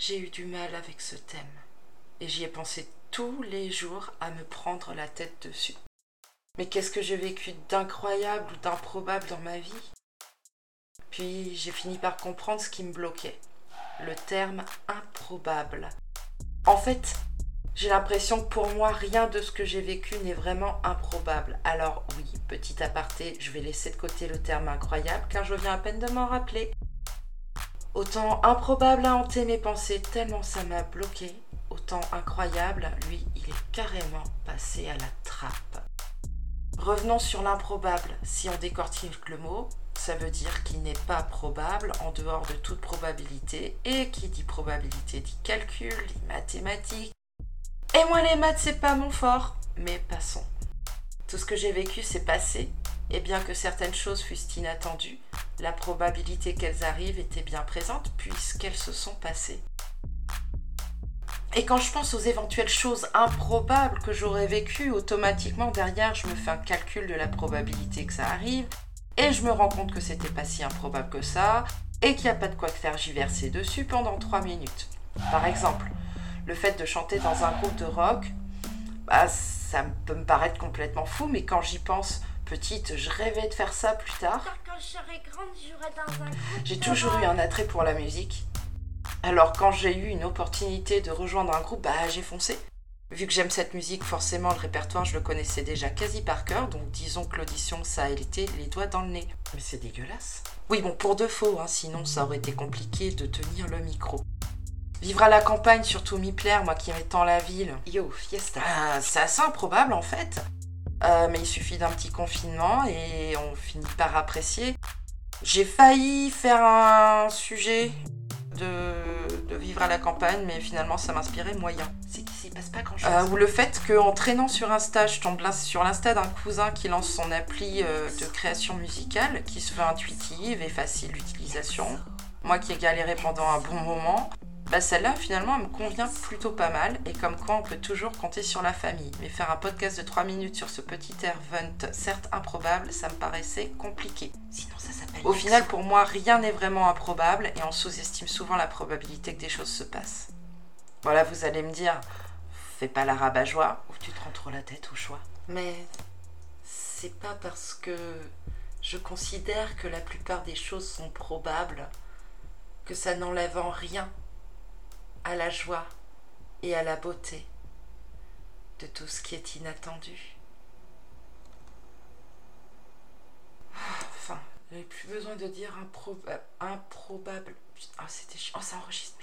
j'ai eu du mal avec ce thème. Et j'y ai pensé tous les jours à me prendre la tête dessus. Mais qu'est-ce que j'ai vécu d'incroyable ou d'improbable dans ma vie? Puis j'ai fini par comprendre ce qui me bloquait. Le terme improbable. En fait, j'ai l'impression que pour moi, rien de ce que j'ai vécu n'est vraiment improbable. Alors oui, petit aparté, je vais laisser de côté le terme incroyable car je viens à peine de m'en rappeler. Autant improbable a hanté mes pensées tellement ça m'a bloqué, autant incroyable, lui, il est carrément passé à la trappe. Revenons sur l'improbable. Si on décortique le mot, ça veut dire qu'il n'est pas probable en dehors de toute probabilité. Et qui dit probabilité dit calcul, dit mathématiques. Et moi les maths c'est pas mon fort. Mais passons. Tout ce que j'ai vécu s'est passé. Et bien que certaines choses fussent inattendues, la probabilité qu'elles arrivent était bien présente puisqu'elles se sont passées. Et quand je pense aux éventuelles choses improbables que j'aurais vécues, automatiquement derrière, je me fais un calcul de la probabilité que ça arrive, et je me rends compte que c'était pas si improbable que ça, et qu'il n'y a pas de quoi faire j'y verser dessus pendant 3 minutes. Par exemple, le fait de chanter dans un groupe de rock, bah, ça peut me paraître complètement fou, mais quand j'y pense, petite, je rêvais de faire ça plus tard. J'ai toujours eu un attrait pour la musique, alors quand j'ai eu une opportunité de rejoindre un groupe, bah j'ai foncé. Vu que j'aime cette musique, forcément le répertoire je le connaissais déjà quasi par cœur, donc disons que l'audition ça a été les doigts dans le nez. Mais c'est dégueulasse. Oui bon pour de faux, hein, sinon ça aurait été compliqué de tenir le micro. Vivre à la campagne, surtout m'y plaire, moi qui aime tant la ville. Yo, fiesta. Ah, c'est assez improbable en fait. Euh, mais il suffit d'un petit confinement et on finit par apprécier. J'ai failli faire un sujet de, vivre à la campagne, mais finalement ça m'inspirait moyen. C'est qu'il s'y passe pas grand chose. Euh, ou le fait qu'en traînant sur Insta, je tombe sur l'insta d'un cousin qui lance son appli euh, de création musicale, qui se veut intuitive et facile d'utilisation. Moi qui ai galéré pendant un bon moment, bah celle-là finalement elle me convient plutôt pas mal et comme quoi on peut toujours compter sur la famille. Mais faire un podcast de 3 minutes sur ce petit event certes improbable, ça me paraissait compliqué. Sinon ça s'appelle... Au final pour moi rien n'est vraiment improbable et on sous-estime souvent la probabilité que des choses se passent. Voilà vous allez me dire, fais pas la rabat-joie ou tu te rends trop la tête au choix. Mais c'est pas parce que je considère que la plupart des choses sont probables que ça n'enlève en rien à la joie et à la beauté de tout ce qui est inattendu. Enfin, j'avais plus besoin de dire improbable. Ah, c'était chiant. Oh, ça enregistre.